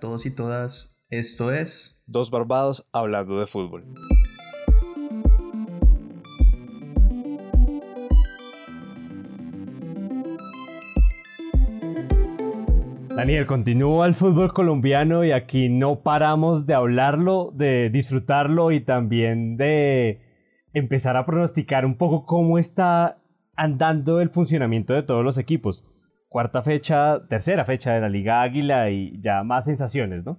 todos y todas. Esto es Dos Barbados hablando de fútbol. Daniel, continúa el fútbol colombiano y aquí no paramos de hablarlo, de disfrutarlo y también de empezar a pronosticar un poco cómo está andando el funcionamiento de todos los equipos. Cuarta fecha, tercera fecha de la Liga Águila y ya más sensaciones, ¿no?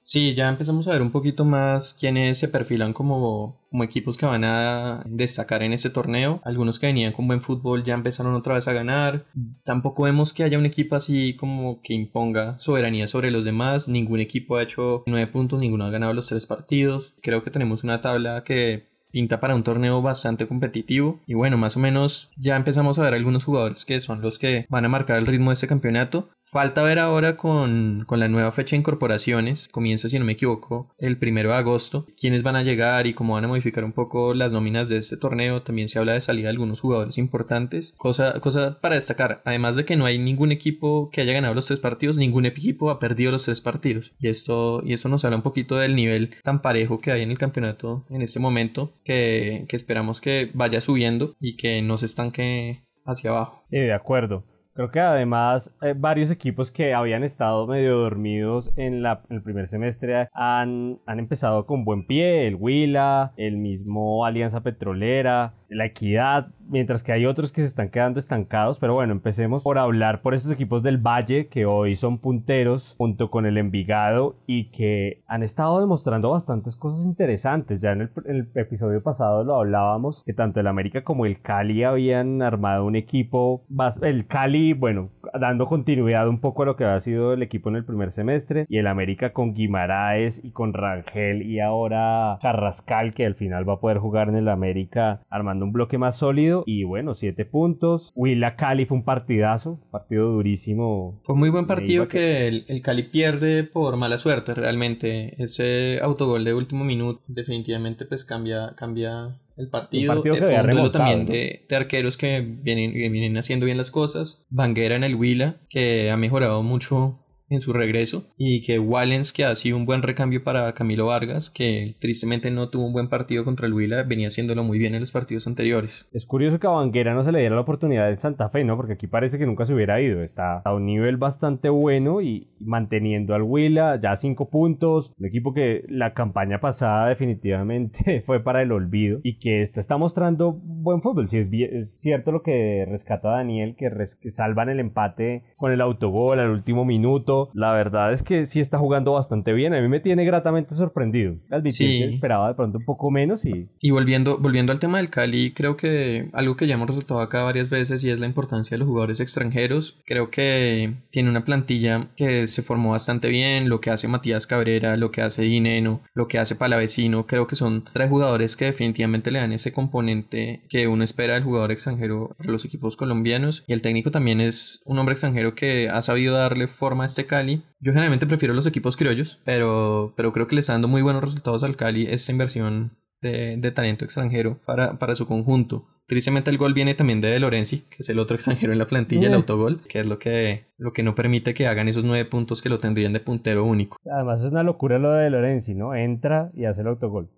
Sí, ya empezamos a ver un poquito más quiénes se perfilan como, equipos que van a destacar en este torneo. Algunos que venían con buen fútbol ya empezaron otra vez a ganar. Tampoco vemos que haya un equipo así como que imponga soberanía sobre los demás. Ningún equipo ha hecho nueve puntos, ninguno ha ganado los tres partidos. Creo que tenemos una tabla que pinta para un torneo bastante competitivo. Y bueno, más o menos ya empezamos a ver algunos jugadores que son los que van a marcar el ritmo de este campeonato. Falta ver ahora con, con la nueva fecha de incorporaciones, comienza si no me equivoco el primero de agosto, quiénes van a llegar y cómo van a modificar un poco las nóminas de este torneo. También se habla de salida de algunos jugadores importantes, cosa, cosa para destacar, además de que no hay ningún equipo que haya ganado los tres partidos, ningún equipo ha perdido los tres partidos. Y esto, y esto nos habla un poquito del nivel tan parejo que hay en el campeonato en este momento que, esperamos que vaya subiendo y que no se estanque hacia abajo. Sí, de acuerdo. Creo que además eh, varios equipos que habían estado medio dormidos en, la, el primer semestre han, han empezado con buen pie. El Huila, el mismo Alianza Petrolera, la Equidad, mientras que hay otros que se están quedando estancados. Pero bueno, empecemos por hablar por estos equipos del Valle que hoy son punteros junto con el Envigado y que han estado demostrando bastantes cosas interesantes. Ya en el, episodio pasado lo hablábamos que tanto el América como el Cali habían armado un equipo. El Cali, bueno, dando continuidad un poco a lo que ha sido el equipo en el primer semestre y el América con Guimaraes y con Rangel y ahora Carrascal que al final va a poder jugar en el América armando un bloque más sólido y bueno, siete puntos. Huila Cali fue un partidazo, partido durísimo. Fue muy buen partido que el, el, Cali pierde por mala suerte realmente. Ese autogol de último minuto definitivamente pues cambia, cambia el partido, el partido que fue también de, de, arqueros que vienen, vienen haciendo bien las cosas. Banguera en el Huila, que ha mejorado mucho en su regreso y que Wallens que ha sido un buen recambio para Camilo Vargas que tristemente no tuvo un buen partido contra el Huila venía haciéndolo muy bien en los partidos anteriores. Es curioso que a Banguera no se le diera la oportunidad en Santa Fe no porque aquí parece que nunca se hubiera ido. Está a un nivel bastante bueno y manteniendo al Huila ya cinco puntos. Un equipo que la campaña pasada definitivamente fue para el olvido y que está, está mostrando buen fútbol. Si es, cierto lo que rescata Daniel que, res, que salvan el empate con el autogol al último minuto la verdad es que sí está jugando bastante bien. A mí me tiene gratamente sorprendido. Al sí. esperaba de pronto un poco menos y... Y volviendo, volviendo al tema del Cali, creo que algo que ya hemos resaltado acá varias veces y es la importancia de los jugadores extranjeros. Creo que tiene una plantilla que se formó bastante bien. Lo que hace Matías Cabrera, lo que hace Dineno, lo que hace Palavecino. Creo que son tres jugadores que definitivamente le dan ese componente que uno espera del jugador extranjero a los equipos colombianos. Y el técnico también es un hombre extranjero que ha sabido darle forma a este Cali. Yo generalmente prefiero los equipos criollos, pero, pero creo que le está dando muy buenos resultados al Cali esta inversión de, de talento extranjero para, para su conjunto. Tristemente el gol viene también de De Lorenzi, que es el otro extranjero en la plantilla, el autogol, que es lo que, lo que no permite que hagan esos nueve puntos que lo tendrían de puntero único. Además es una locura lo de De Lorenzi, ¿no? Entra y hace el autogol.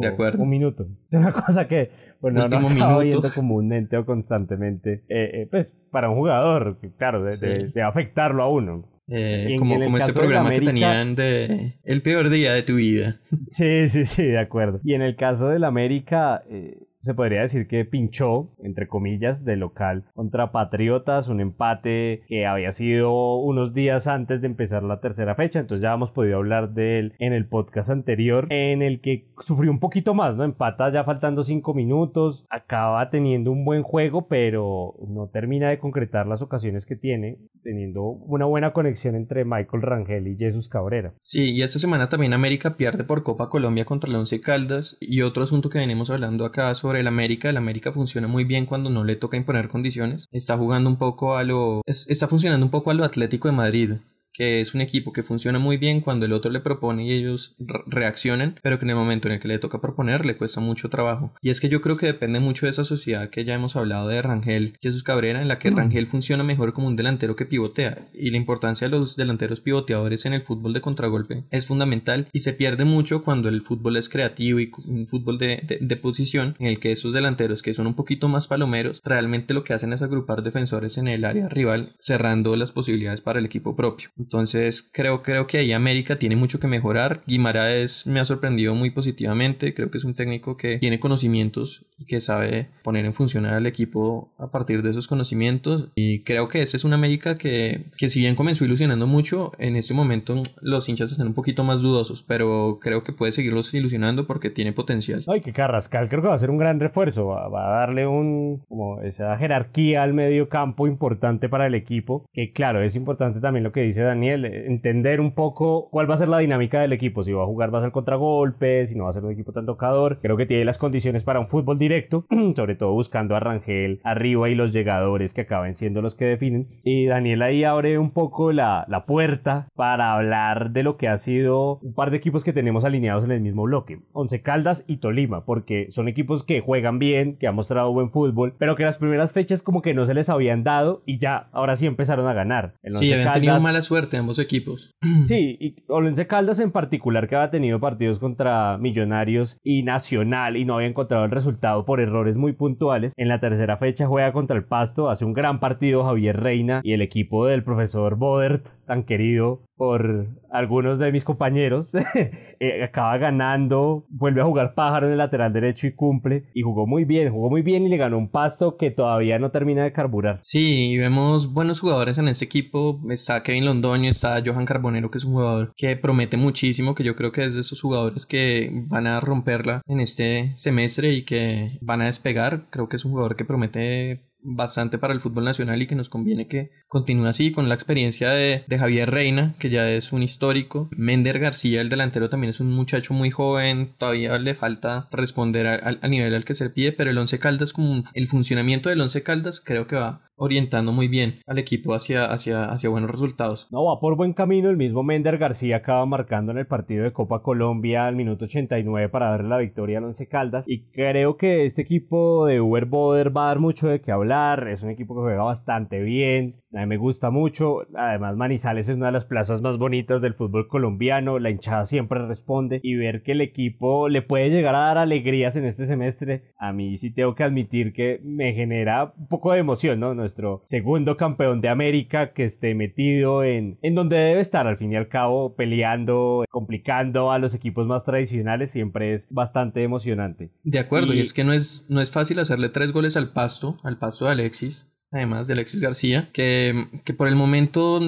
de acuerdo. Un minuto. Una cosa que, bueno, Último no minuto. viendo comúnmente o constantemente. Eh, eh, pues para un jugador, claro, de, sí. de, de afectarlo a uno. Eh, como como ese programa América, que tenían de El peor día de tu vida. Sí, sí, sí, de acuerdo. Y en el caso del América, eh, se podría decir que pinchó, entre comillas, de local contra Patriotas, un empate que había sido unos días antes de empezar la tercera fecha, entonces ya hemos podido hablar de él en el podcast anterior, en el que sufrió un poquito más, ¿no? Empata ya faltando cinco minutos, acaba teniendo un buen juego, pero no termina de concretar las ocasiones que tiene, teniendo una buena conexión entre Michael Rangel y Jesús Cabrera. Sí, y esta semana también América pierde por Copa Colombia contra el Once Caldas, y otro asunto que venimos hablando acá el América. El América funciona muy bien cuando no le toca imponer condiciones. Está jugando un poco a lo. Es, está funcionando un poco a lo Atlético de Madrid. Que es un equipo que funciona muy bien cuando el otro le propone y ellos reaccionan, pero que en el momento en el que le toca proponer le cuesta mucho trabajo. Y es que yo creo que depende mucho de esa sociedad que ya hemos hablado de Rangel Jesús Cabrera, en la que Rangel funciona mejor como un delantero que pivotea. Y la importancia de los delanteros pivoteadores en el fútbol de contragolpe es fundamental y se pierde mucho cuando el fútbol es creativo y un fútbol de, de posición en el que esos delanteros que son un poquito más palomeros realmente lo que hacen es agrupar defensores en el área rival cerrando las posibilidades para el equipo propio. Entonces creo, creo que ahí América tiene mucho que mejorar. Guimaraes me ha sorprendido muy positivamente. Creo que es un técnico que tiene conocimientos y que sabe poner en funcionar al equipo a partir de esos conocimientos. Y creo que ese es un América que, que si bien comenzó ilusionando mucho, en este momento los hinchas están un poquito más dudosos, pero creo que puede seguirlos ilusionando porque tiene potencial. Ay, que Carrascal creo que va a ser un gran refuerzo. Va, va a darle un, como esa jerarquía al medio campo importante para el equipo. Que claro, es importante también lo que dice Daniel, eh, entender un poco cuál va a ser la dinámica del equipo, si va a jugar va a ser contragolpe, si no va a ser un equipo tan tocador, creo que tiene las condiciones para un fútbol directo, sobre todo buscando a Rangel arriba y los llegadores que acaben siendo los que definen. Y Daniel ahí abre un poco la, la puerta para hablar de lo que ha sido un par de equipos que tenemos alineados en el mismo bloque, Once Caldas y Tolima, porque son equipos que juegan bien, que han mostrado buen fútbol, pero que las primeras fechas como que no se les habían dado y ya, ahora sí empezaron a ganar. sí, habían tenido mala suerte ambos equipos. Sí, y Olense Caldas en particular que había tenido partidos contra Millonarios y Nacional y no había encontrado el resultado por errores muy puntuales. En la tercera fecha juega contra el Pasto, hace un gran partido Javier Reina y el equipo del profesor Bodert, tan querido por algunos de mis compañeros, eh, acaba ganando, vuelve a jugar pájaro en el lateral derecho y cumple, y jugó muy bien, jugó muy bien y le ganó un pasto que todavía no termina de carburar. Sí, vemos buenos jugadores en este equipo, está Kevin Londoño, está Johan Carbonero, que es un jugador que promete muchísimo, que yo creo que es de esos jugadores que van a romperla en este semestre y que van a despegar, creo que es un jugador que promete bastante para el fútbol nacional y que nos conviene que continúe así con la experiencia de, Javier Reina, que ya es un histórico. Mender García, el delantero, también es un muchacho muy joven, todavía le falta responder al nivel al que se pide, pero el Once Caldas, como el funcionamiento del Once Caldas, creo que va orientando muy bien al equipo hacia, hacia, hacia buenos resultados. No, va por buen camino. El mismo Mender García acaba marcando en el partido de Copa Colombia al minuto 89 para darle la victoria al Once Caldas. Y creo que este equipo de Uber Boder va a dar mucho de qué hablar. Es un equipo que juega bastante bien. A mí me gusta mucho. Además, Manizales es una de las plazas más bonitas del fútbol colombiano. La hinchada siempre responde. Y ver que el equipo le puede llegar a dar alegrías en este semestre, a mí sí tengo que admitir que me genera un poco de emoción, ¿no? nuestro segundo campeón de América que esté metido en, en donde debe estar al fin y al cabo peleando, complicando a los equipos más tradicionales siempre es bastante emocionante. De acuerdo, y, es que no es, no es fácil hacerle tres goles al pasto, al pasto de Alexis, además de Alexis García, que, que por el momento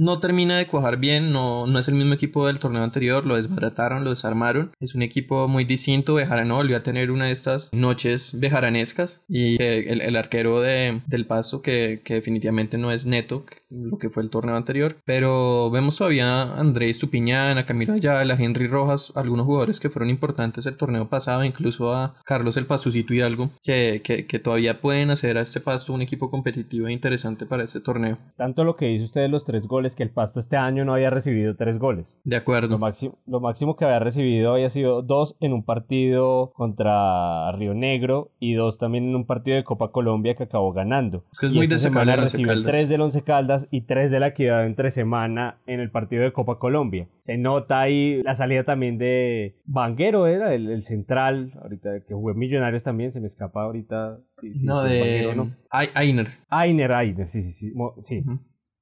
no termina de cuajar bien, no, no es el mismo equipo del torneo anterior, lo desbarataron, lo desarmaron, es un equipo muy distinto, Bejarano volvió a tener una de estas noches bejaranescas y el, el arquero de, del paso que, que, definitivamente no es neto, lo que fue el torneo anterior, pero vemos todavía a Andrés Tupiñán, a Camilo Ayala, a Henry Rojas, algunos jugadores que fueron importantes el torneo pasado, incluso a Carlos el Pastucito Hidalgo, que, que, que todavía pueden hacer a este pasto un equipo competitivo e interesante para este torneo. Tanto lo que dice usted de los tres goles que el Pasto este año no había recibido tres goles. De acuerdo. Lo máximo, lo máximo que había recibido había sido dos en un partido contra Río Negro y dos también en un partido de Copa Colombia que acabó ganando. Es que es muy destacable recibe tres del Once Caldas y tres de la Equidad entre semana en el partido de Copa Colombia. Se nota ahí la salida también de Banguero, era el, central, ahorita que jugó Millonarios también, se me escapa ahorita. no, de Ainer. Ainer, Ainer, sí, sí, sí. sí.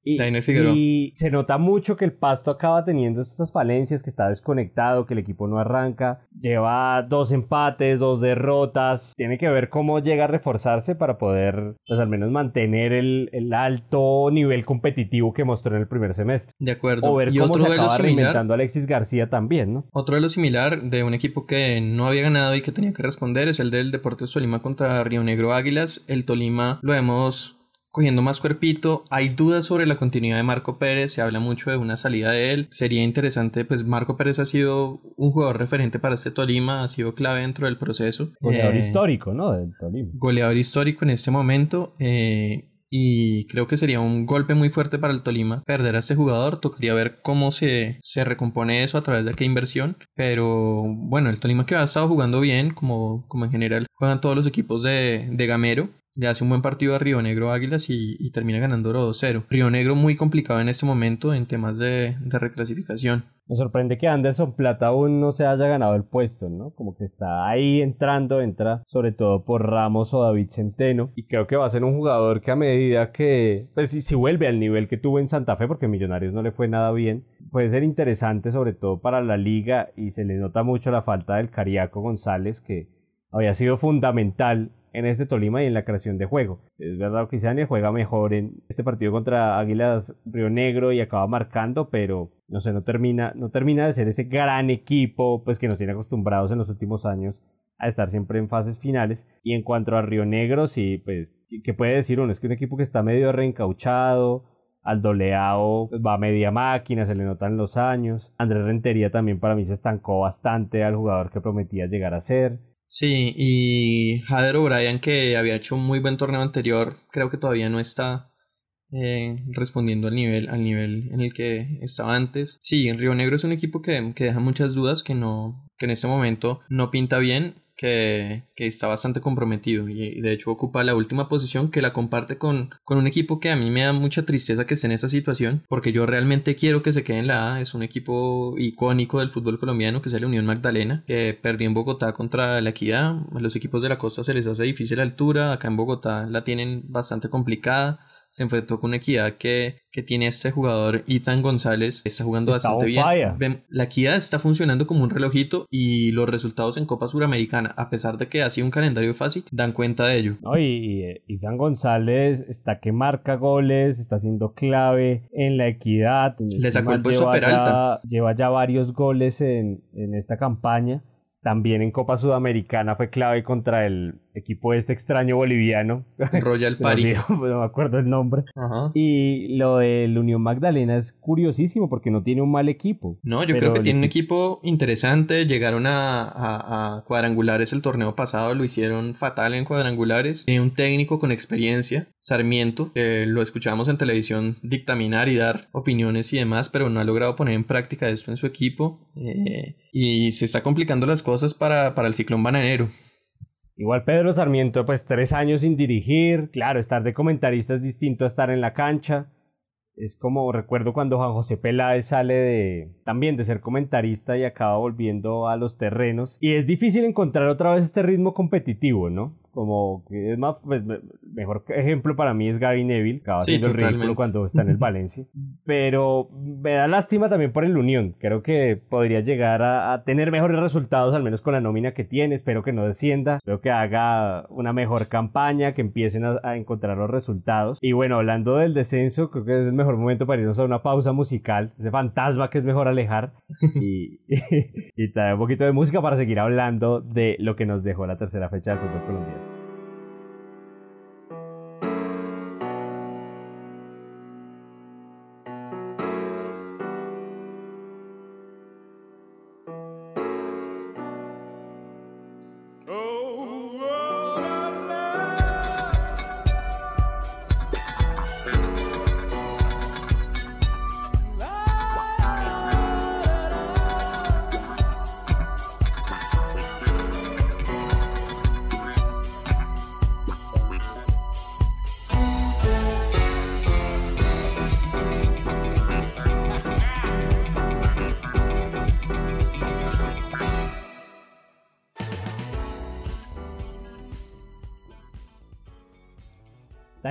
Y, se nota mucho que el Pasto acaba teniendo estas falencias, que está desconectado, que el equipo no arranca, lleva dos empates, dos derrotas, tiene que ver cómo llega a reforzarse para poder, pues al menos mantener el, alto nivel competitivo que mostró en el primer semestre. De acuerdo. O ver y cómo otro se acaba reinventando Alexis García también, ¿no? Otro de lo similar de un equipo que no había ganado y que tenía que responder es el del Deportes Tolima contra Río Negro Águilas. El Tolima lo hemos cogiendo más cuerpito. Hay dudas sobre la continuidad de Marco Pérez, se habla mucho de una salida de él. Sería interesante, pues Marco Pérez ha sido un jugador referente para este Tolima, ha sido clave dentro del proceso. Goleador eh, histórico, ¿no? Del Tolima. Goleador histórico en este momento. Eh, y creo que sería un golpe muy fuerte para el Tolima perder a este jugador. Tocaría ver cómo se, se recompone eso a través de qué inversión. Pero bueno, el Tolima que ha estado jugando bien, como, como en general juegan todos los equipos de, de Gamero, le hace un buen partido a Río Negro Águilas y, termina ganando 2-0. Río Negro muy complicado en este momento en temas de, de, reclasificación. Me sorprende que Anderson Plata aún no se haya ganado el puesto, ¿no? Como que está ahí entrando, entra sobre todo por Ramos o David Centeno. Y creo que va a ser un jugador que a medida que, pues si, si vuelve al nivel que tuvo en Santa Fe, porque Millonarios no le fue nada bien, puede ser interesante sobre todo para la liga y se le nota mucho la falta del Cariaco González que había sido fundamental en este Tolima y en la creación de juego. Es verdad que Isania juega mejor en este partido contra Águilas Río Negro y acaba marcando, pero no sé, no termina, no termina de ser ese gran equipo pues que nos tiene acostumbrados en los últimos años a estar siempre en fases finales. Y en cuanto a Río Negro, sí, pues, ¿qué puede decir uno? Es que un equipo que está medio reencauchado, al doleado pues, va a media máquina, se le notan los años. Andrés Rentería también para mí se estancó bastante al jugador que prometía llegar a ser. Sí, y Jader O'Brien, que había hecho un muy buen torneo anterior, creo que todavía no está eh, respondiendo al nivel, al nivel en el que estaba antes. Sí, Río Negro es un equipo que, que deja muchas dudas, que no, que en este momento no pinta bien que, está bastante comprometido y, de hecho ocupa la última posición que la comparte con, con un equipo que a mí me da mucha tristeza que esté en esa situación porque yo realmente quiero que se quede en la A. Es un equipo icónico del fútbol colombiano que es la Unión Magdalena que perdió en Bogotá contra la Equidad. A los equipos de la costa se les hace difícil la altura. Acá en Bogotá la tienen bastante complicada se enfrentó con una equidad que, que tiene este jugador Ethan González, está jugando bastante bien. La equidad está funcionando como un relojito y los resultados en Copa Suramericana, a pesar de que ha sido un calendario fácil, dan cuenta de ello. No, y, Ethan González está que marca goles, está siendo clave en la equidad. Le sacó el puesto Peralta. lleva ya varios goles en, en esta campaña. También en Copa Sudamericana fue clave contra el equipo este extraño boliviano. Royal Party. no me acuerdo el nombre. Y lo del Unión Magdalena es curiosísimo porque no tiene un mal equipo. No, yo creo que tiene un equipo interesante. Llegaron a, cuadrangulares el torneo pasado, lo hicieron fatal en cuadrangulares. Tiene un técnico con experiencia, Sarmiento, que lo escuchamos en televisión dictaminar y dar opiniones y demás, pero no ha logrado poner en práctica esto en su equipo. Eh, y se está complicando las cosas para, para el ciclón bananero. Igual Pedro Sarmiento, pues tres años sin dirigir, claro, estar de comentarista es distinto a estar en la cancha. Es como recuerdo cuando Juan José Peláez sale de también de ser comentarista y acaba volviendo a los terrenos. Y es difícil encontrar otra vez este ritmo competitivo, ¿no? Como que es más, pues, mejor ejemplo para mí es Gary Neville, acaba sí, el ridículo cuando está en el Valencia. Pero me da lástima también por el Unión. Creo que podría llegar a, tener mejores resultados, al menos con la nómina que tiene. Espero que no descienda. Espero que haga una mejor campaña, que empiecen a, encontrar los resultados. Y bueno, hablando del descenso, creo que es el mejor momento para irnos a una pausa musical. Ese fantasma que es mejor alejar. y, y traer un poquito de música para seguir hablando de lo que nos dejó la tercera fecha del fútbol colombiano.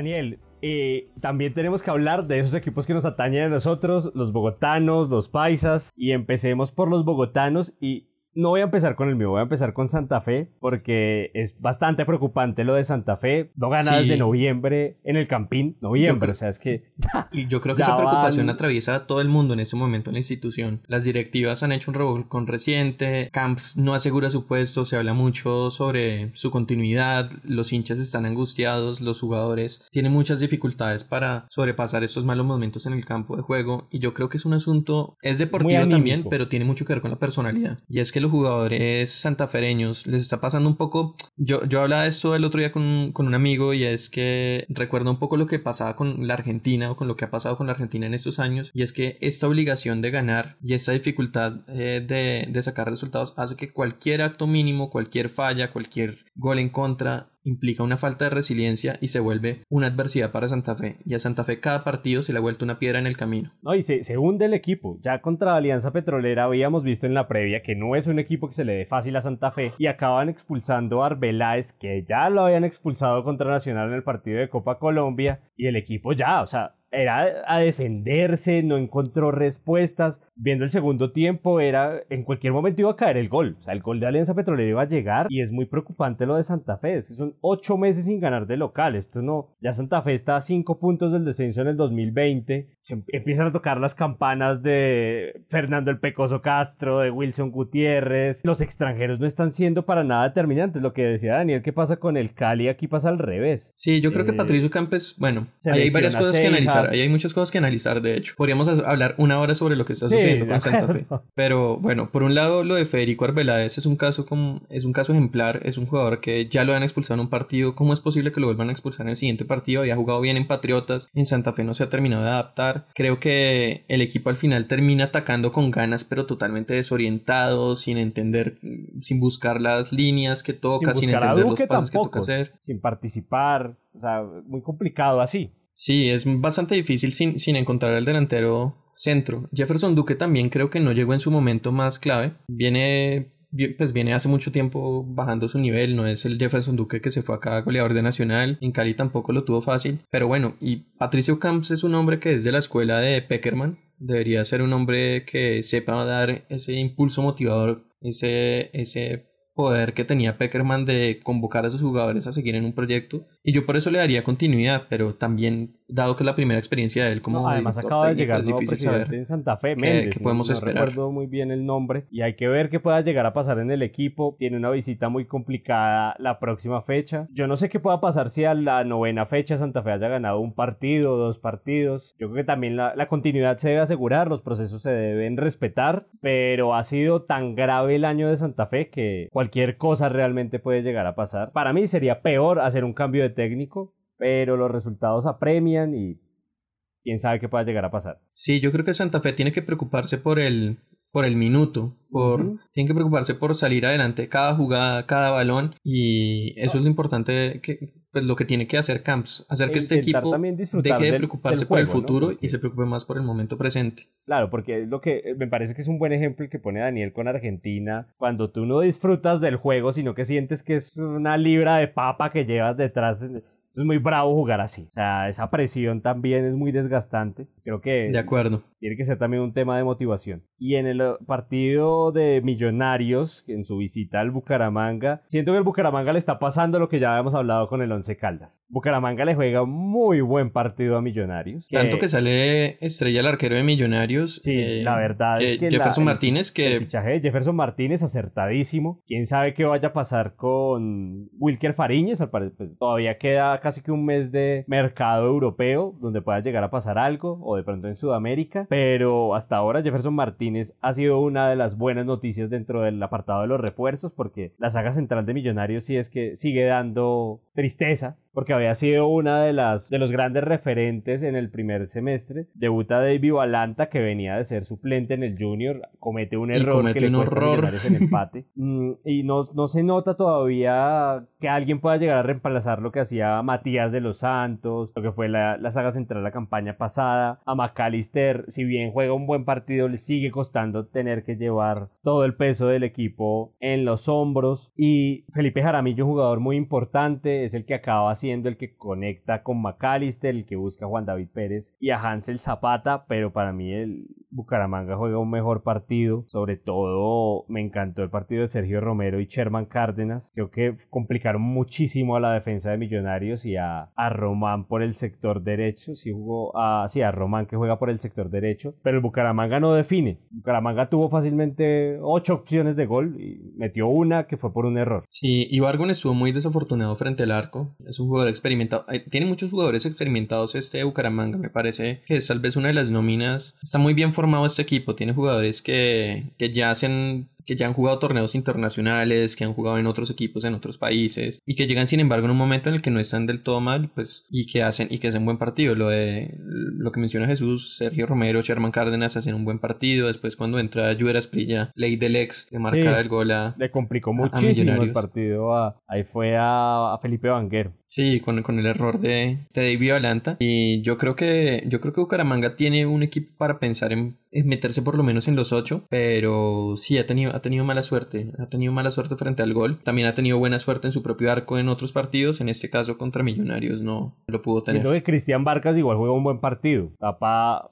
Daniel, eh, también tenemos que hablar de esos equipos que nos atañen a nosotros, los bogotanos, los paisas, y empecemos por los bogotanos y no voy a empezar con el mío, voy a empezar con Santa Fe, porque es bastante preocupante lo de Santa Fe. No gana desde noviembre en el Campín, noviembre, o sea, es que... y yo creo que esa preocupación atraviesa a todo el mundo en ese momento en la institución. Las directivas han hecho un con reciente, Camps no asegura su puesto, se habla mucho sobre su continuidad, los hinchas están angustiados, los jugadores tienen muchas dificultades para sobrepasar estos malos momentos en el campo de juego, y yo creo que es un asunto, es deportivo también, pero tiene mucho que ver con la personalidad. Y es que los jugadores santafereños les está pasando un poco. Yo, yo hablaba de esto el otro día con, con un amigo y es que recuerdo un poco lo que pasaba con la Argentina o con lo que ha pasado con la Argentina en estos años y es que esta obligación de ganar y esta dificultad eh, de, de sacar resultados hace que cualquier acto mínimo, cualquier falla, cualquier gol en contra implica una falta de resiliencia y se vuelve una adversidad para Santa Fe. Y a Santa Fe cada partido se le ha vuelto una piedra en el camino. No, y se, se hunde el equipo. Ya contra Alianza Petrolera habíamos visto en la previa que no es un equipo que se le dé fácil a Santa Fe y acaban expulsando a Arbeláez, que ya lo habían expulsado contra Nacional en el partido de Copa Colombia, y el equipo ya, o sea, era a defenderse, no encontró respuestas viendo el segundo tiempo, era en cualquier momento iba a caer el gol. O sea, el gol de Alianza Petrolera iba a llegar y es muy preocupante lo de Santa Fe. Es que son ocho meses sin ganar de local. Esto no. Ya Santa Fe está a cinco puntos del descenso en el 2020. Se em, empiezan a tocar las campanas de Fernando el Pecoso Castro, de Wilson Gutiérrez. Los extranjeros no están siendo para nada determinantes. Lo que decía Daniel, ¿qué pasa con el Cali? Aquí pasa al revés. Sí, yo creo que eh, Patricio Campes, bueno, hay varias cosas que analizar. Ahí hay muchas cosas que analizar, de hecho. Podríamos hablar una hora sobre lo que está sucediendo con Santa Fe. Pero bueno, por un lado lo de Federico Arbeláez es un caso como es un caso ejemplar, es un jugador que ya lo han expulsado en un partido, ¿cómo es posible que lo vuelvan a expulsar en el siguiente partido? Había jugado bien en Patriotas, en Santa Fe no se ha terminado de adaptar. Creo que el equipo al final termina atacando con ganas, pero totalmente desorientado, sin entender, sin buscar las líneas que toca, sin, entender los pasos que toca hacer. Sin participar, o sea, muy complicado así. Sí, es bastante difícil sin, sin encontrar el delantero centro. Jefferson Duque también creo que no llegó en su momento más clave. Viene pues viene hace mucho tiempo bajando su nivel, no es el Jefferson Duque que se fue acá goleador de Nacional, en Cali tampoco lo tuvo fácil, pero bueno, y Patricio Camps es un hombre que es de la escuela de Peckerman, debería ser un hombre que sepa dar ese impulso motivador, ese, ese poder que tenía Peckerman de convocar a sus jugadores a seguir en un proyecto. Y yo por eso le daría continuidad, pero también dado que es la primera experiencia de él como además acaba de llegar es difícil saber en Santa Fe Méndez, qué, podemos esperar. recuerdo muy bien el nombre y hay que ver qué pueda llegar a pasar en el equipo. Tiene una visita muy complicada la próxima fecha. Yo no sé qué pueda pasar si a la novena fecha Santa Fe haya ganado un partido, dos partidos. Yo creo que también la, la continuidad se debe asegurar, los procesos se deben respetar, pero ha sido tan grave el año de Santa Fe que cualquier cosa realmente puede llegar a pasar. Para mí sería peor hacer un cambio de técnico, pero los resultados apremian y quién sabe qué pueda llegar a pasar. Sí, yo creo que Santa Fe tiene que preocuparse por el, por el minuto, por, tiene que preocuparse por salir adelante cada jugada, cada balón y eso es lo importante que pues lo que tiene que hacer Camps, hacer que este equipo deje de preocuparse por el futuro y se preocupe más por el momento presente. Claro, porque es lo que eh, me parece que es un buen ejemplo el que pone Daniel con Argentina, cuando tú no disfrutas del juego, sino que sientes que es una libra de papa que llevas detrás es muy bravo jugar así. O sea, esa presión también es muy desgastante. Creo que de acuerdo. tiene que ser también un tema de motivación. Y en el partido de Millonarios, en su visita al Bucaramanga, siento que el Bucaramanga le está pasando lo que ya habíamos hablado con el Once Caldas. Bucaramanga le juega muy buen partido a Millonarios. Tanto que sale estrella el arquero de Millonarios. Sí, eh, la verdad es que Jefferson Martínez, que... El fichaje de Jefferson Martínez acertadísimo. Quién sabe qué vaya a pasar con Wilker Fariñez. Pues, todavía queda casi que un mes de mercado europeo donde pueda llegar a pasar algo o de pronto en Sudamérica. Pero hasta ahora Jefferson Martínez ha sido una de las buenas noticias dentro del apartado de los refuerzos porque la saga central de Millonarios sí es que sigue dando tristeza porque había sido una de las de los grandes referentes en el primer semestre. Debuta David Valanta que venía de ser suplente en el Junior, comete un error comete que un le horror. en empate mm, y no, no se nota todavía que alguien pueda llegar a reemplazar lo que hacía Matías de los Santos, lo que fue la, la saga central la campaña pasada. A McAllister, si bien juega un buen partido, le sigue costando tener que llevar todo el peso del equipo en los hombros y Felipe Jaramillo, jugador muy importante, es el que acaba así el que conecta con McAllister, el que busca a Juan David Pérez y a Hansel Zapata, pero para mí el Bucaramanga juega un mejor partido. Sobre todo me encantó el partido de Sergio Romero y Sherman Cárdenas. Creo que complicaron muchísimo a la defensa de Millonarios y a, a Román por el sector derecho. Sí jugó a, sí, a Román que juega por el sector derecho, pero el Bucaramanga no define. Bucaramanga tuvo fácilmente ocho opciones de gol y metió una que fue por un error. Sí, Ibargon estuvo muy desafortunado frente al arco. Es un jugador experimentado. Tiene muchos jugadores experimentados este Bucaramanga. Me parece que es tal vez una de las nóminas. Está muy bien formado este equipo. Tiene jugadores que, que ya se que ya han jugado torneos internacionales, que han jugado en otros equipos en otros países y que llegan sin embargo en un momento en el que no están del todo mal, pues y que hacen y que hacen buen partido. Lo de lo que menciona Jesús, Sergio Romero, Sherman Cárdenas hacen un buen partido. Después cuando entra Lluvia Esprilla, Ley del Ex, que marca el gol a le complicó muchísimo el partido. ahí fue a, Felipe Vanguero. Sí, con, con, el error de, de David Valanta. Y yo creo que yo creo que Bucaramanga tiene un equipo para pensar en meterse por lo menos en los ocho, pero sí ha tenido, ha tenido mala suerte, ha tenido mala suerte frente al gol, también ha tenido buena suerte en su propio arco en otros partidos, en este caso contra Millonarios no lo pudo tener. Creo que Cristian Vargas igual juega un buen partido, tapa,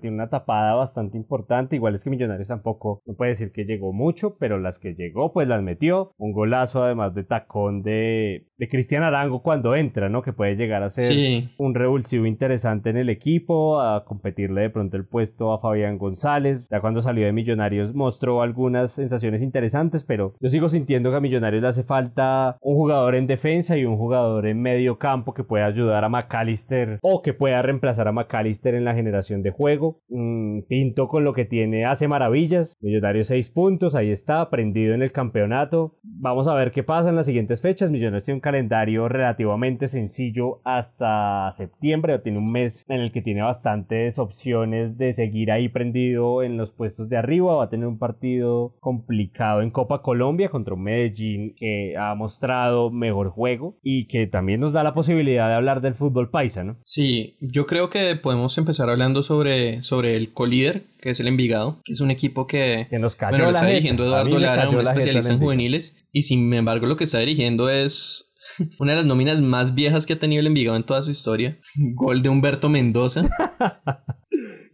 tiene una tapada bastante importante, igual es que Millonarios tampoco, no puede decir que llegó mucho, pero las que llegó pues las metió, un golazo además de tacón de, de Cristian Arango cuando entra, ¿no? Que puede llegar a ser un revulsivo interesante en el equipo, a competirle de pronto el puesto a Fabián González. Ya cuando salió de Millonarios mostró algunas sensaciones interesantes, pero yo sigo sintiendo que a Millonarios le hace falta un jugador en defensa y un jugador en medio campo que pueda ayudar a McAllister o que pueda reemplazar a McAllister en la generación de juego. Mm, Pinto con lo que tiene hace maravillas. Millonarios 6 puntos, ahí está, prendido en el campeonato. Vamos a ver qué pasa en las siguientes fechas. Millonarios tiene un calendario relativamente sencillo hasta septiembre, tiene un mes en el que tiene bastantes opciones de seguir ahí prendido en los puestos de arriba, va a tener un partido complicado en Copa Colombia contra un Medellín que ha mostrado mejor juego y que también nos da la posibilidad de hablar del fútbol paisa, ¿no? Sí, yo creo que podemos empezar hablando sobre, sobre el colíder, que es el Envigado, que es un equipo que, nos cayó bueno, lo está dirigiendo Eduardo Lara, un especialista en juveniles, y sin embargo lo que está dirigiendo es una de las nóminas más viejas que ha tenido el Envigado en toda su historia. Gol de Humberto Mendoza.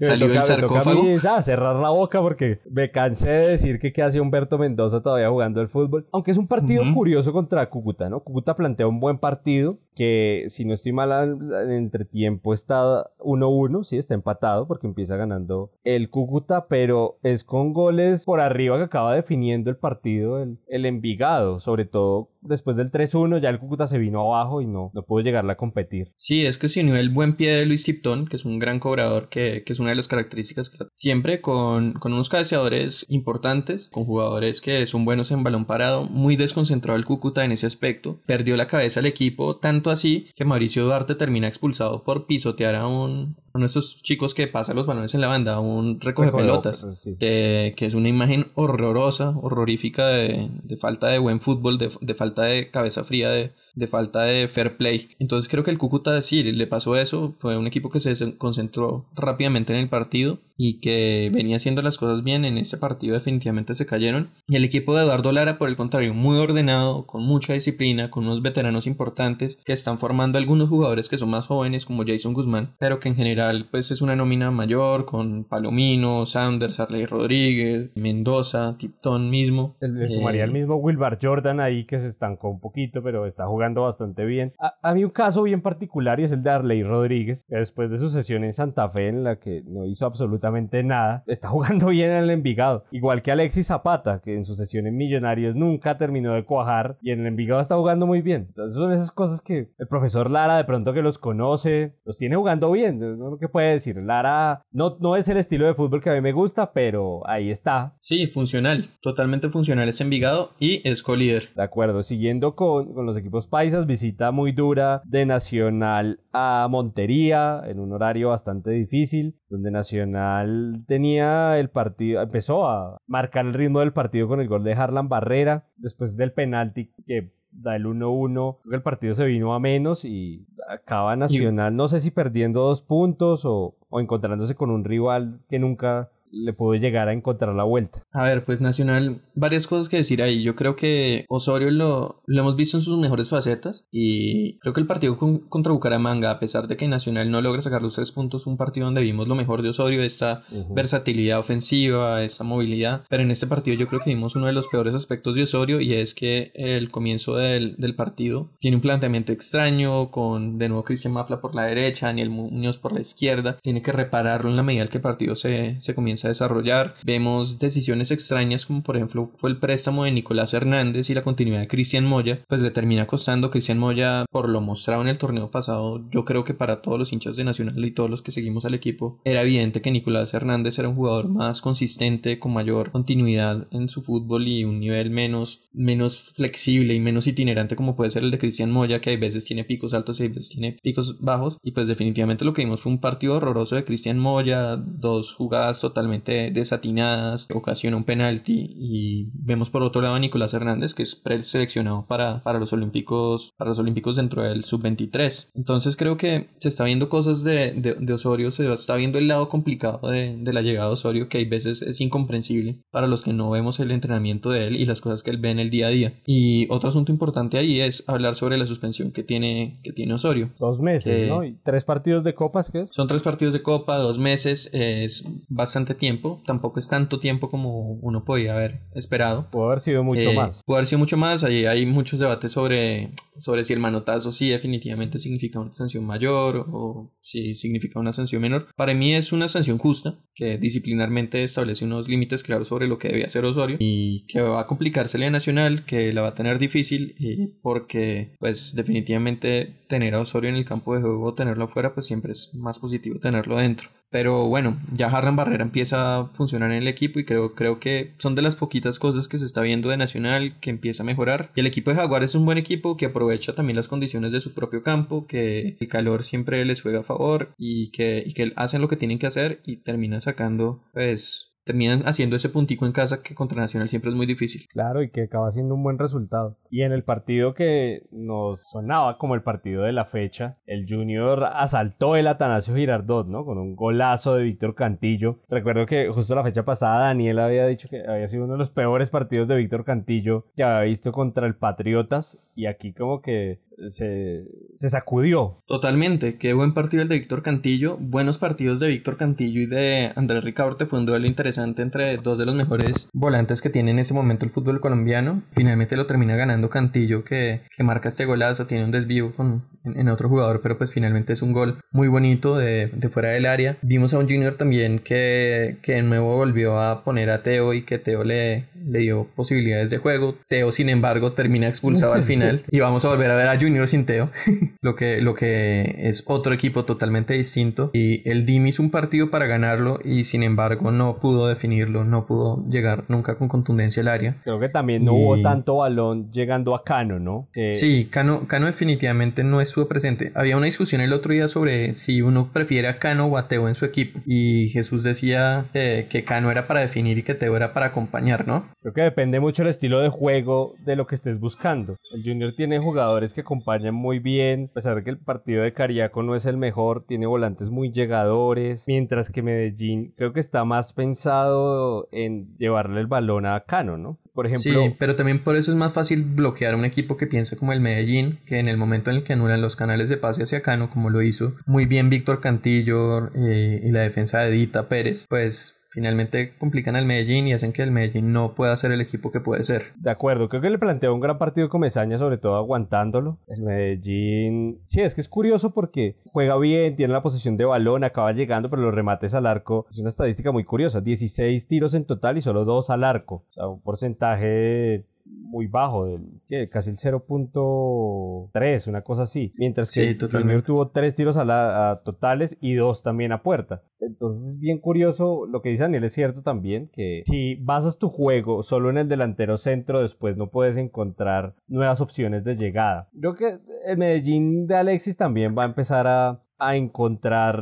Salió el sarcófago. cerrar la boca porque me cansé de decir que qué hace Humberto Mendoza todavía jugando el fútbol. Aunque es un partido curioso contra Cúcuta, ¿no? Cúcuta plantea un buen partido que, si no estoy mal, en entretiempo está 1-1, sí, está empatado porque empieza ganando el Cúcuta, pero es con goles por arriba que acaba definiendo el partido el, el Envigado, sobre todo después del 3-1 ya el Cúcuta se vino abajo y no, no pudo llegarle a competir. Sí, es que si no el buen pie de Luis Tipton, que es un gran cobrador, que, que es una de las características que siempre con, con unos cabeceadores importantes, con jugadores que son buenos en balón parado, muy desconcentrado el Cúcuta en ese aspecto, perdió la cabeza al equipo, tanto así que Mauricio Duarte termina expulsado por pisotear a un, uno de esos chicos que pasa los balones en la banda, un recoge pelotas, que, que, es una imagen horrorosa, horrorífica de, de falta de buen fútbol, de, de falta de cabeza fría de, de falta de fair play. Entonces creo que el Cúcuta sí le pasó eso, fue un equipo que se concentró rápidamente en el partido y que venía haciendo las cosas bien en ese partido definitivamente se cayeron. Y el equipo de Eduardo Lara por el contrario, muy ordenado, con mucha disciplina, con unos veteranos importantes que están formando algunos jugadores que son más jóvenes como Jason Guzmán, pero que en general pues es una nómina mayor con Palomino, Sanders, Arley Rodríguez, Mendoza, Tipton mismo. Le sumaría el eh, mismo Wilbar Jordan ahí que se estancó un poquito, pero está jugando bastante bien. A, mí un caso bien particular y es el de Arley Rodríguez, que después de su sesión en Santa Fe en la que no hizo absolutamente nada, está jugando bien en el Envigado. Igual que Alexis Zapata, que en su sesión en Millonarios nunca terminó de cuajar y en el Envigado está jugando muy bien. Entonces son esas cosas que el profesor Lara de pronto que los conoce, los tiene jugando bien. No que puede decir. Lara no, no es el estilo de fútbol que a mí me gusta, pero ahí está. Sí, funcional. Totalmente funcional es Envigado y es co-líder. De acuerdo. Siguiendo con, con los equipos paisas, visita muy dura de Nacional a Montería en un horario bastante difícil, donde Nacional tenía el partido, empezó a marcar el ritmo del partido con el gol de Harlan Barrera, después del penalti que da el 1-1, el partido se vino a menos y acaba Nacional, no sé si perdiendo dos puntos o, o encontrándose con un rival que nunca le pudo llegar a encontrar la vuelta. A ver, pues Nacional, varias cosas que decir ahí. Yo creo que Osorio lo, lo hemos visto en sus mejores facetas y creo que el partido contra Bucaramanga, a pesar de que Nacional no logra sacar los tres puntos, un partido donde vimos lo mejor de Osorio, esta versatilidad ofensiva, esta movilidad. Pero en este partido yo creo que vimos uno de los peores aspectos de Osorio y es que el comienzo del, del partido tiene un planteamiento extraño con de nuevo Cristian Mafla por la derecha, Daniel Muñoz por la izquierda. Tiene que repararlo en la medida que el partido se, se comienza desarrollar. Vemos decisiones extrañas como por ejemplo fue el préstamo de Nicolás Hernández y la continuidad de Cristian Moya, pues le termina costando Cristian Moya por lo mostrado en el torneo pasado. Yo creo que para todos los hinchas de Nacional y todos los que seguimos al equipo era evidente que Nicolás Hernández era un jugador más consistente, con mayor continuidad en su fútbol y un nivel menos, menos flexible y menos itinerante como puede ser el de Cristian Moya, que hay veces tiene picos altos y hay veces tiene picos bajos. Y pues definitivamente lo que vimos fue un partido horroroso de Cristian Moya, dos jugadas totalmente desatinadas, ocasiona un penalti y vemos por otro lado a Nicolás Hernández que es preseleccionado para, para los olímpicos para los olímpicos dentro del sub-23 entonces creo que se está viendo cosas de, de, Osorio se está viendo el lado complicado de, de, la llegada de Osorio que hay veces es incomprensible para los que no vemos el entrenamiento de él y las cosas que él ve en el día a día. Y otro asunto importante ahí es hablar sobre la suspensión que tiene que tiene Osorio. Dos meses ¿no? y tres partidos de copas ¿qué son tres partidos de copa dos meses es bastante tiempo tampoco es tanto tiempo como uno podía haber esperado. Puede haber sido mucho eh, más. Puede haber sido mucho más. Ahí hay muchos debates sobre, sobre si el manotazo sí definitivamente significa una sanción mayor o si significa una sanción menor. Para mí es una sanción justa que disciplinarmente establece unos límites claros sobre lo que debe hacer Osorio y que va a complicársele a Nacional, que la va a tener difícil y porque pues definitivamente tener a Osorio en el campo de juego o tenerlo afuera pues siempre es más positivo tenerlo dentro. Pero bueno, ya Harlan Barrera empieza a funcionar en el equipo y creo, creo que son de las poquitas cosas que se está viendo de Nacional que empieza a mejorar. Y el equipo de Jaguar es un buen equipo que aprovecha también las condiciones de su propio campo, que el calor siempre les juega a favor y que, y que hacen lo que tienen que hacer y terminan sacando pues terminan haciendo ese puntico en casa que contra Nacional siempre es muy difícil. Claro, y que acaba siendo un buen resultado. Y en el partido que nos sonaba como el partido de la fecha, el Junior asaltó el Atanasio Girardot, ¿no? Con un golazo de Víctor Cantillo. Recuerdo que justo la fecha pasada Daniel había dicho que había sido uno de los peores partidos de Víctor Cantillo que había visto contra el Patriotas. Y aquí como que se, sacudió. Totalmente, qué buen partido el de Víctor Cantillo. Buenos partidos de Víctor Cantillo y de Andrés Ricaurte. Fue un duelo interesante entre dos de los mejores volantes que tiene en ese momento el fútbol colombiano. Finalmente lo termina ganando Cantillo, que, que marca este golazo. Tiene un desvío con, en, otro jugador, pero pues finalmente es un gol muy bonito de, de, fuera del área. Vimos a un Junior también que, que de nuevo volvió a poner a Teo y que Teo le, le dio posibilidades de juego. Teo, sin embargo, termina expulsado al final y vamos a volver a ver a Junior sin Teo, lo, que, lo que es otro equipo totalmente distinto. Y el DIM hizo un partido para ganarlo y sin embargo no pudo definirlo, no pudo llegar nunca con contundencia al área. Creo que también no hubo tanto balón llegando a Cano, ¿no? Sí, Cano, Cano definitivamente no estuvo presente. Había una discusión el otro día sobre si uno prefiere a Cano o a Teo en su equipo. Y Jesús decía que Cano era para definir y que Teo era para acompañar, ¿no? Creo que depende mucho el estilo de juego de lo que estés buscando. El Junior tiene jugadores que acompañan muy bien, a pesar de que el partido de Cariaco no es el mejor, tiene volantes muy llegadores, mientras que Medellín creo que está más pensado en llevarle el balón a Cano, ¿no? Por ejemplo, sí, pero también por eso es más fácil bloquear a un equipo que piensa como el Medellín, que en el momento en el que anulan los canales de pase hacia Cano, como lo hizo muy bien Víctor Cantillo eh, y la defensa de Edita Pérez, pues finalmente complican al Medellín y hacen que el Medellín no pueda ser el equipo que puede ser. De acuerdo, creo que le planteó un gran partido con Mesaña, sobre todo aguantándolo. El Medellín, sí, es que es curioso porque juega bien, tiene la posición de balón, acaba llegando, pero los remates al arco es una estadística muy curiosa. 16 tiros en total y solo 2 al arco. O sea, un porcentaje muy bajo, del, casi el 0.3, una cosa así. Mientras que el Junior tuvo tres tiros a, la, totales y dos también a puerta. Entonces es bien curioso lo que dice Daniel, es cierto también que si basas tu juego solo en el delantero centro, después no puedes encontrar nuevas opciones de llegada. Creo que el Medellín de Alexis también va a empezar a, a encontrar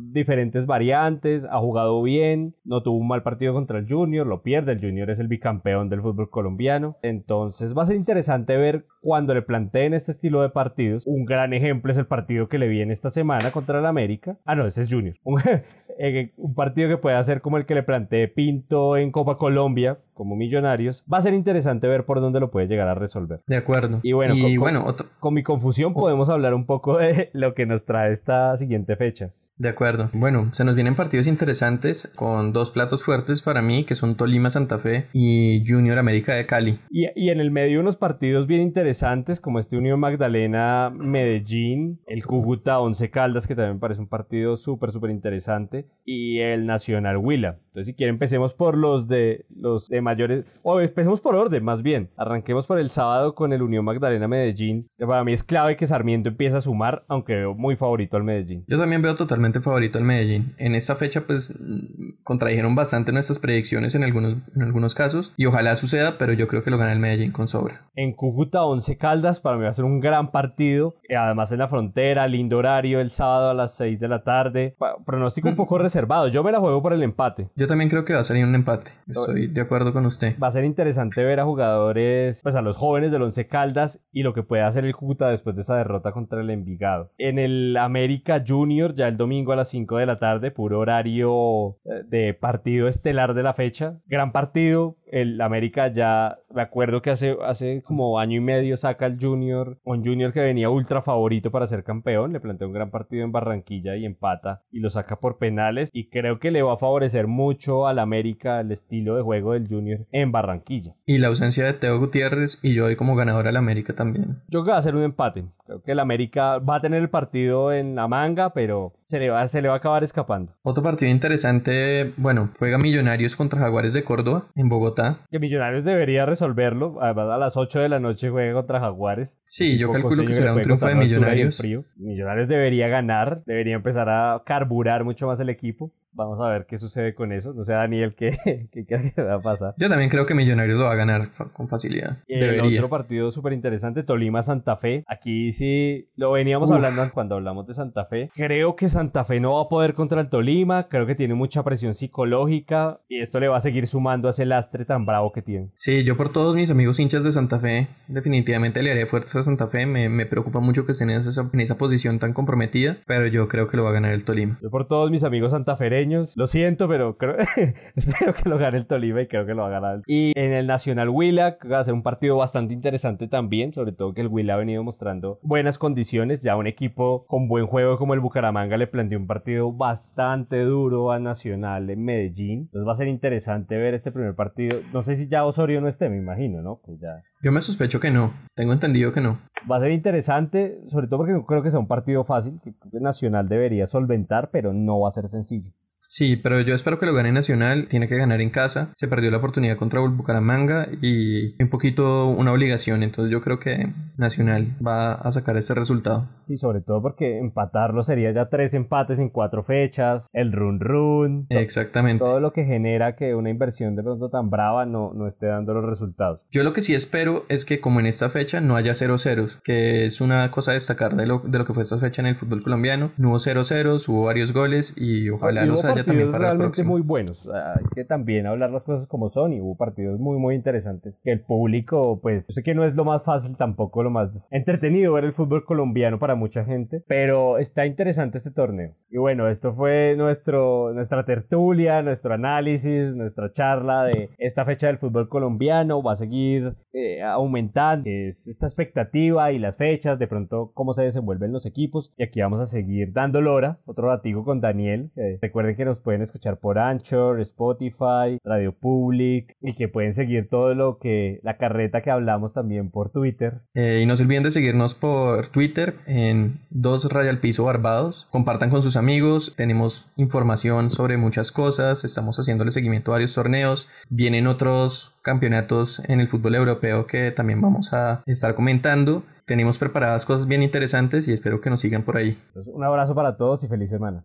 diferentes variantes, ha jugado bien, no tuvo un mal partido contra el Junior, lo pierde, el Junior es el bicampeón del fútbol colombiano, entonces va a ser interesante ver cuando le planteen este estilo de partidos. Un gran ejemplo es el partido que le viene esta semana contra el América. Ah, no, ese es Junior. Eh, un, partido que puede ser como el que le plantee Pinto en Copa Colombia, como Millonarios. Va a ser interesante ver por dónde lo puede llegar a resolver. De acuerdo. Y bueno, con, bueno con mi confusión podemos hablar un poco de lo que nos trae esta siguiente fecha. De acuerdo. Bueno, se nos vienen partidos interesantes con dos platos fuertes para mí, que son Tolima Santa Fe y Junior América de Cali. Y, y en el medio unos partidos bien interesantes como este Unión Magdalena Medellín, el Cúcuta Once Caldas, que también me parece un partido súper, súper interesante, y el Nacional Huila. Entonces, si quieren, empecemos por los de los de mayores, o empecemos por orden, más bien. Arranquemos por el sábado con el Unión Magdalena Medellín, para mí es clave que Sarmiento empiece a sumar, aunque veo muy favorito al Medellín. Yo también veo totalmente favorito al Medellín. En esta fecha, pues, contradijeron bastante nuestras predicciones en algunos, en algunos casos, y ojalá suceda, pero yo creo que lo gana el Medellín con sobra. En Cúcuta, Once Caldas, para mí va a ser un gran partido, además en la frontera, lindo horario, el sábado a las 6 de la tarde. Pronóstico un poco reservado, yo me la juego por el empate. Yo también creo que va a salir un empate, estoy de acuerdo con usted. Va a ser interesante ver a jugadores, pues a los jóvenes del Once Caldas y lo que puede hacer el Cúcuta después de esa derrota contra el Envigado. En el América Junior, ya el domingo a las 5 de la tarde, puro horario eh, de partido estelar de la fecha. Gran partido, el América ya, me acuerdo que hace, hace como año y medio saca el Junior, un Junior que venía ultra favorito para ser campeón, le plantea un gran partido en Barranquilla y empata y lo saca por penales y creo que le va a favorecer mucho al América el estilo de juego del Junior en Barranquilla. Y la ausencia de Teo Gutiérrez y yo hoy como ganador al América también. Yo creo que va a ser un empate, creo que el América va a tener el partido en la manga, pero se le va, se le va a acabar escapando. Otro partido interesante, bueno, juega Millonarios contra Jaguares de Córdoba en Bogotá. Que Millonarios debería resolverlo, además a las 8 de la noche juega contra Jaguares. Sí, yo calculo que será un triunfo de Millonarios. Millonarios debería ganar, debería empezar a carburar mucho más el equipo. Vamos a ver qué sucede con eso. No sé, Daniel, ¿qué, qué, qué va a pasar? Yo también creo que Millonarios lo va a ganar con facilidad. El otro partido súper interesante, Tolima-Santa Fe. Aquí sí lo veníamos hablando cuando hablamos de Santa Fe. Creo que Santa Fe no va a poder contra el Tolima. Creo que tiene mucha presión psicológica y esto le va a seguir sumando a ese lastre tan bravo que tiene. Sí, yo por todos mis amigos hinchas de Santa Fe, definitivamente le haré fuerza a Santa Fe. Me, me preocupa mucho que estén en esa, en esa posición tan comprometida, pero yo creo que lo va a ganar el Tolima. Yo por todos mis amigos santafereños lo siento, pero creo, espero que lo gane el Tolima y creo que lo va a ganar. Y en el Nacional Huila va a ser un partido bastante interesante también, sobre todo que el Huila ha venido mostrando buenas condiciones. Ya un equipo con buen juego como el Bucaramanga le planteó un partido bastante duro a Nacional en Medellín. Entonces va a ser interesante ver este primer partido. No sé si ya Osorio no esté, me imagino, ¿no? Que ya... Yo me sospecho que no. Tengo entendido que no. Va a ser interesante, sobre todo porque no creo que sea un partido fácil, que Nacional debería solventar, pero no va a ser sencillo. Sí, pero yo espero que lo gane Nacional. Tiene que ganar en casa. Se perdió la oportunidad contra Bucaramanga y un poquito una obligación. Entonces yo creo que Nacional va a sacar ese resultado. Sí, sobre todo porque empatarlo sería ya tres empates en cuatro fechas. El run run. Exactamente. Todo lo que genera que una inversión de pronto tan brava no, no esté dando los resultados. Yo lo que sí espero es que como en esta fecha no haya 0 ceros, que es una cosa a destacar de lo, de lo que fue esta fecha en el fútbol colombiano. No hubo 0 ceros, hubo varios goles y ojalá los haya también para realmente muy buenos. hay que también hablar las cosas como son y hubo partidos muy, muy interesantes. Que el público, pues, yo sé que no es lo más fácil, tampoco lo más entretenido ver el fútbol colombiano para mucha gente, pero está interesante este torneo. Y bueno, esto fue nuestro, nuestra tertulia, nuestro análisis, nuestra charla de esta fecha del fútbol colombiano. Va a seguir eh, aumentando es esta expectativa y las fechas, de pronto cómo se desenvuelven los equipos. Y aquí vamos a seguir dando lora, otro ratico con Daniel. recuerden que nos pueden escuchar por Anchor, Spotify, Radio Public y que pueden seguir todo lo que la carreta que hablamos también por Twitter. Eh, y no se olviden de seguirnos por Twitter en dos Rayal Piso Barbados. Compartan con sus amigos, tenemos información sobre muchas cosas, estamos haciéndole seguimiento a varios torneos, vienen otros campeonatos en el fútbol europeo que también vamos a estar comentando. Tenemos preparadas cosas bien interesantes y espero que nos sigan por ahí. un abrazo para todos y feliz semana.